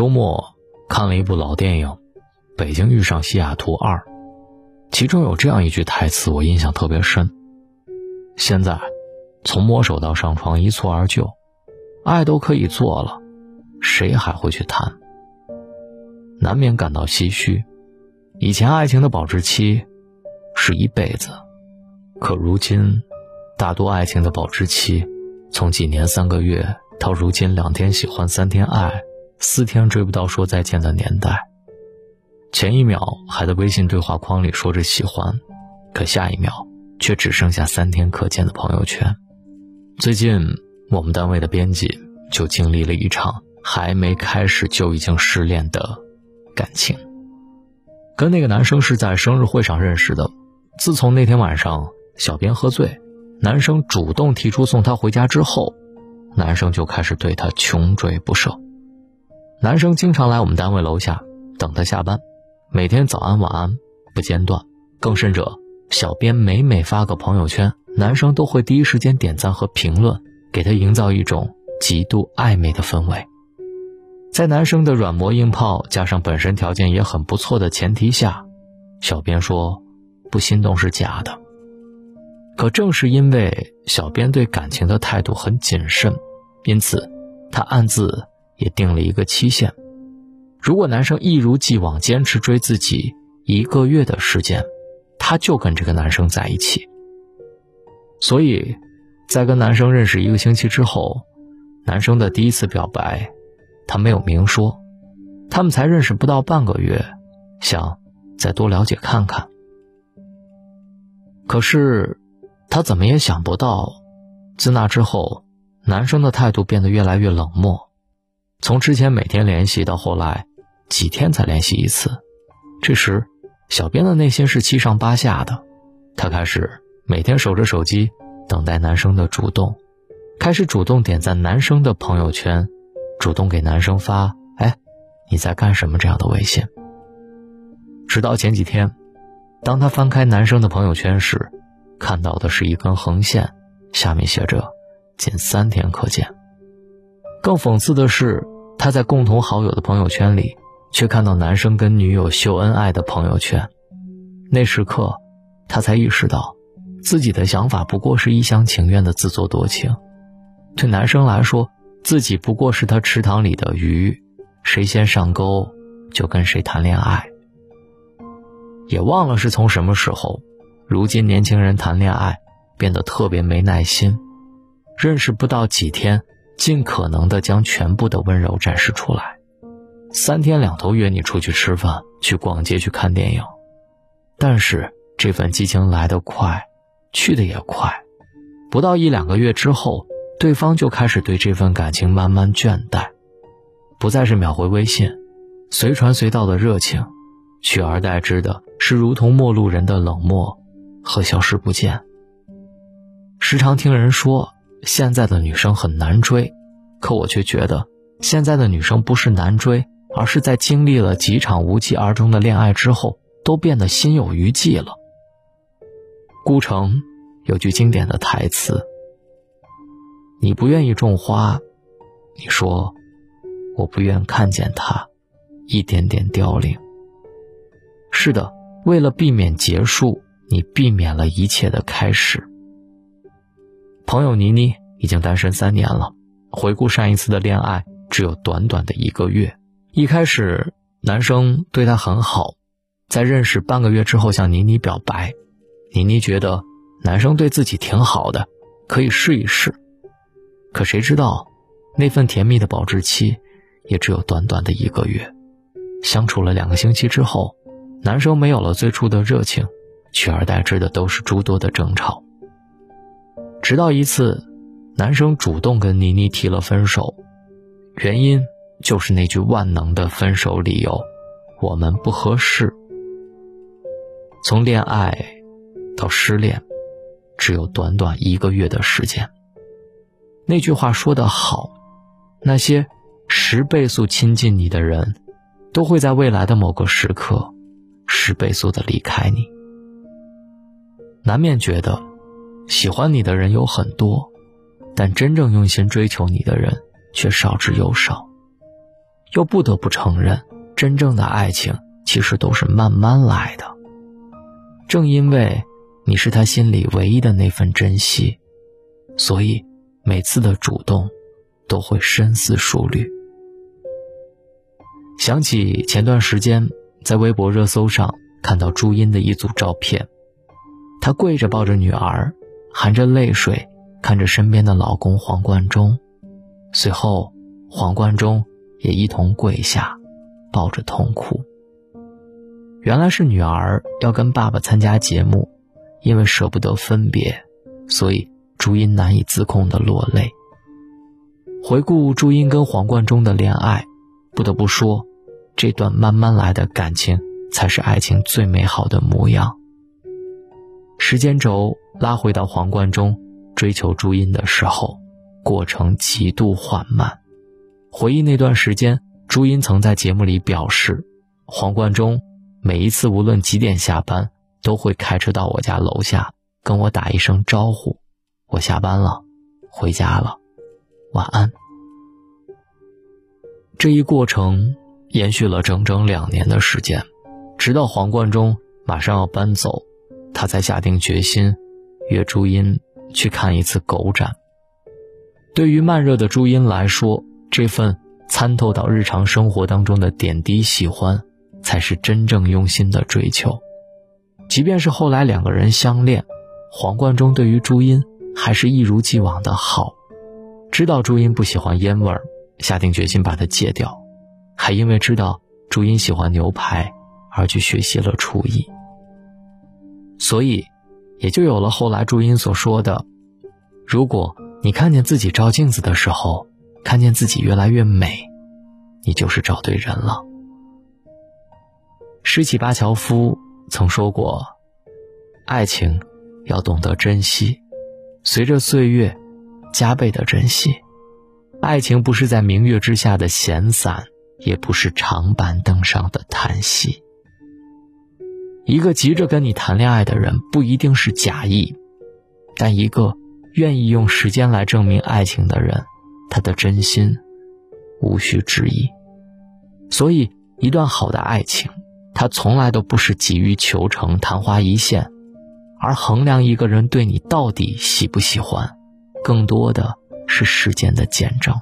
周末看了一部老电影《北京遇上西雅图二》，其中有这样一句台词，我印象特别深。现在，从摸手到上床一蹴而就，爱都可以做了，谁还会去谈？难免感到唏嘘。以前爱情的保质期是一辈子，可如今，大多爱情的保质期从几年、三个月，到如今两天喜欢、三天爱、四天追不到说再见的年代。前一秒还在微信对话框里说着喜欢，可下一秒却只剩下三天可见的朋友圈。最近，我们单位的编辑就经历了一场还没开始就已经失恋的感情。跟那个男生是在生日会上认识的，自从那天晚上小编喝醉，男生主动提出送她回家之后，男生就开始对她穷追不舍。男生经常来我们单位楼下等她下班，每天早安晚安不间断。更甚者，小编每每发个朋友圈，男生都会第一时间点赞和评论，给她营造一种极度暧昧的氛围。在男生的软磨硬泡加上本身条件也很不错的前提下，小编说不心动是假的。可正是因为小编对感情的态度很谨慎，因此他暗自也定了一个期限：如果男生一如既往坚持追自己一个月的时间，她就跟这个男生在一起。所以，在跟男生认识一个星期之后，男生的第一次表白。他没有明说，他们才认识不到半个月，想再多了解看看。可是，他怎么也想不到，自那之后，男生的态度变得越来越冷漠，从之前每天联系到后来几天才联系一次。这时，小编的内心是七上八下的，他开始每天守着手机，等待男生的主动，开始主动点赞男生的朋友圈。主动给男生发“哎，你在干什么”这样的微信。直到前几天，当他翻开男生的朋友圈时，看到的是一根横线，下面写着“仅三天可见”。更讽刺的是，他在共同好友的朋友圈里，却看到男生跟女友秀恩爱的朋友圈。那时刻，他才意识到，自己的想法不过是一厢情愿的自作多情。对男生来说，自己不过是他池塘里的鱼，谁先上钩，就跟谁谈恋爱。也忘了是从什么时候，如今年轻人谈恋爱变得特别没耐心，认识不到几天，尽可能的将全部的温柔展示出来。三天两头约你出去吃饭、去逛街、去看电影，但是这份激情来得快，去的也快，不到一两个月之后。对方就开始对这份感情慢慢倦怠，不再是秒回微信、随传随到的热情，取而代之的是如同陌路人的冷漠和消失不见。时常听人说现在的女生很难追，可我却觉得现在的女生不是难追，而是在经历了几场无疾而终的恋爱之后，都变得心有余悸了。孤城有句经典的台词。你不愿意种花，你说，我不愿看见它一点点凋零。是的，为了避免结束，你避免了一切的开始。朋友妮妮已经单身三年了，回顾上一次的恋爱，只有短短的一个月。一开始，男生对她很好，在认识半个月之后向妮妮表白，妮妮觉得男生对自己挺好的，可以试一试。可谁知道，那份甜蜜的保质期，也只有短短的一个月。相处了两个星期之后，男生没有了最初的热情，取而代之的都是诸多的争吵。直到一次，男生主动跟妮妮提了分手，原因就是那句万能的分手理由：我们不合适。从恋爱到失恋，只有短短一个月的时间。那句话说得好，那些十倍速亲近你的人，都会在未来的某个时刻，十倍速的离开你。难免觉得，喜欢你的人有很多，但真正用心追求你的人却少之又少。又不得不承认，真正的爱情其实都是慢慢来的。正因为你是他心里唯一的那份珍惜，所以每次的主动都会深思熟虑。想起前段时间在微博热搜上看到朱茵的一组照片，她跪着抱着女儿，含着泪水看着身边的老公黄贯中，随后黄贯中也一同跪下，抱着痛哭。原来是女儿要跟爸爸参加节目，因为舍不得分别，所以朱茵难以自控的落泪。回顾朱茵跟黄贯中的恋爱，不得不说，这段慢慢来的感情才是爱情最美好的模样。时间轴拉回到黄贯中追求朱茵的时候，过程极度缓慢。回忆那段时间，朱茵曾在节目里表示，黄贯中。每一次，无论几点下班，都会开车到我家楼下，跟我打一声招呼：“我下班了，回家了，晚安。”这一过程延续了整整两年的时间，直到黄贯中马上要搬走，他才下定决心约朱茵去看一次狗展。对于慢热的朱茵来说，这份参透到日常生活当中的点滴喜欢。才是真正用心的追求，即便是后来两个人相恋，黄贯中对于朱茵还是一如既往的好。知道朱茵不喜欢烟味儿，下定决心把它戒掉，还因为知道朱茵喜欢牛排而去学习了厨艺。所以，也就有了后来朱茵所说的：“如果你看见自己照镜子的时候，看见自己越来越美，你就是找对人了。”施启巴乔夫曾说过：“爱情要懂得珍惜，随着岁月加倍的珍惜。爱情不是在明月之下的闲散，也不是长板凳上的叹息。一个急着跟你谈恋爱的人不一定是假意，但一个愿意用时间来证明爱情的人，他的真心无需质疑。所以，一段好的爱情。”他从来都不是急于求成、昙花一现，而衡量一个人对你到底喜不喜欢，更多的是时间的见证。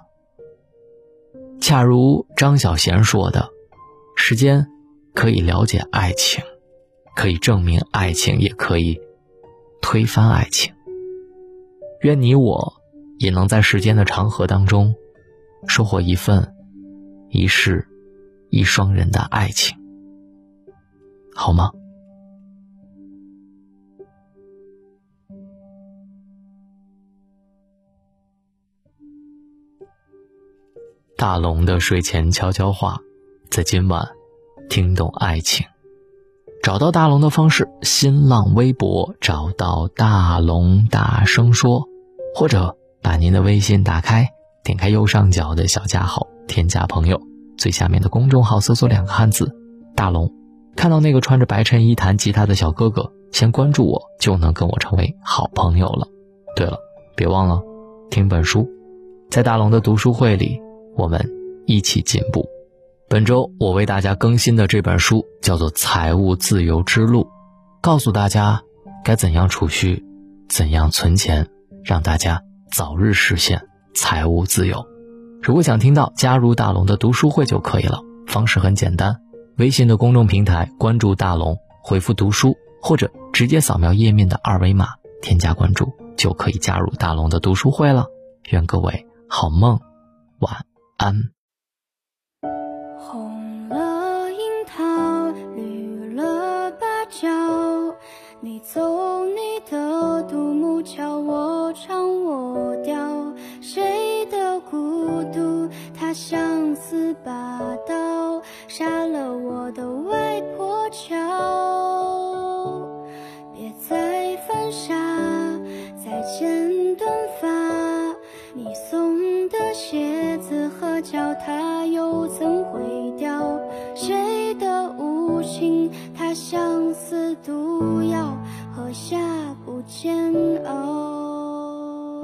恰如张小娴说的：“时间可以了解爱情，可以证明爱情，也可以推翻爱情。愿你我也能在时间的长河当中，收获一份一世一双人的爱情。”好吗？大龙的睡前悄悄话，在今晚听懂爱情。找到大龙的方式：新浪微博找到大龙，大声说，或者把您的微信打开，点开右上角的小加号，添加朋友，最下面的公众号搜索两个汉字“大龙”。看到那个穿着白衬衣弹吉他的小哥哥，先关注我，就能跟我成为好朋友了。对了，别忘了听本书，在大龙的读书会里，我们一起进步。本周我为大家更新的这本书叫做《财务自由之路》，告诉大家该怎样储蓄，怎样存钱，让大家早日实现财务自由。如果想听到，加入大龙的读书会就可以了，方式很简单。微信的公众平台关注大龙，回复读书，或者直接扫描页面的二维码添加关注，就可以加入大龙的读书会了。愿各位好梦，晚安。你走你的独木桥，我唱我调，谁的孤独，它相思霸道。杀了我的外婆桥，别再犯傻，再剪短发。你送的鞋子和脚踏又怎会掉？谁的无情，把相思毒药，喝下不煎熬。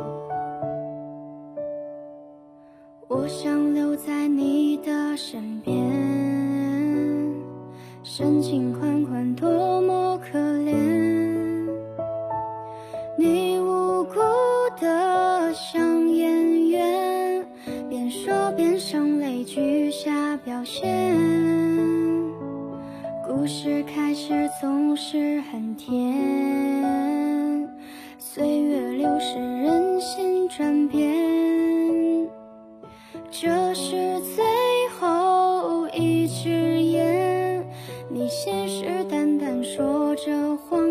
我想留在你的。身边，深情款款，多么可怜。你无辜的像演员，边说边声泪俱下表现。故事开始总是很甜，岁月流逝，人心转变，这是最后一支烟，你信誓旦旦说着谎。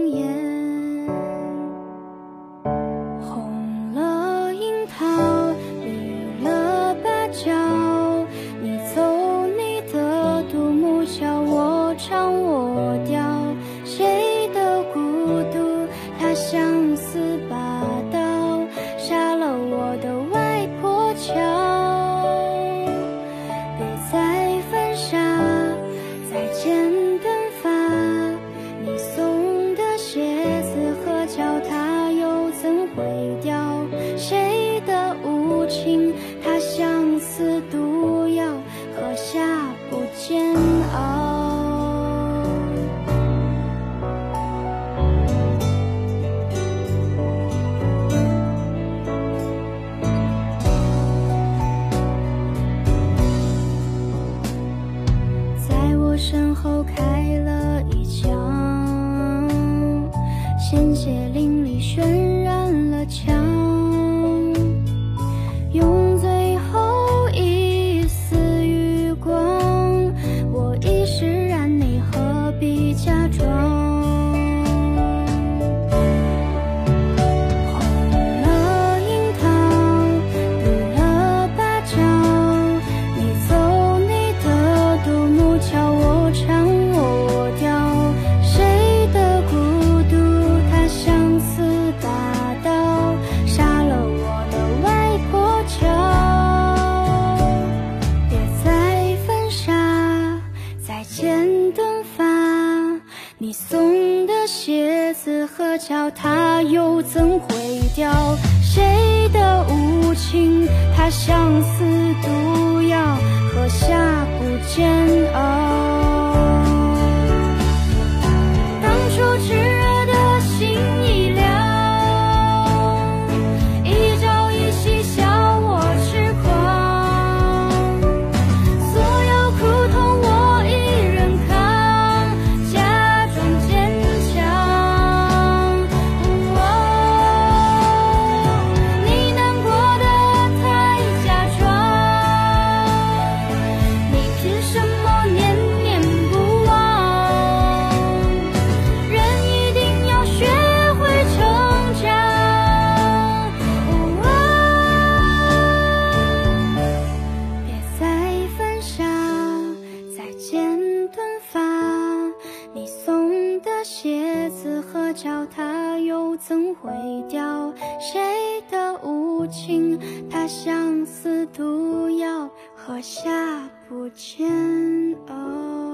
身后开又怎毁掉？谁的无情，他相思毒药，喝下不煎熬。怎会掉？谁的无情，它相似毒药，喝下不煎熬。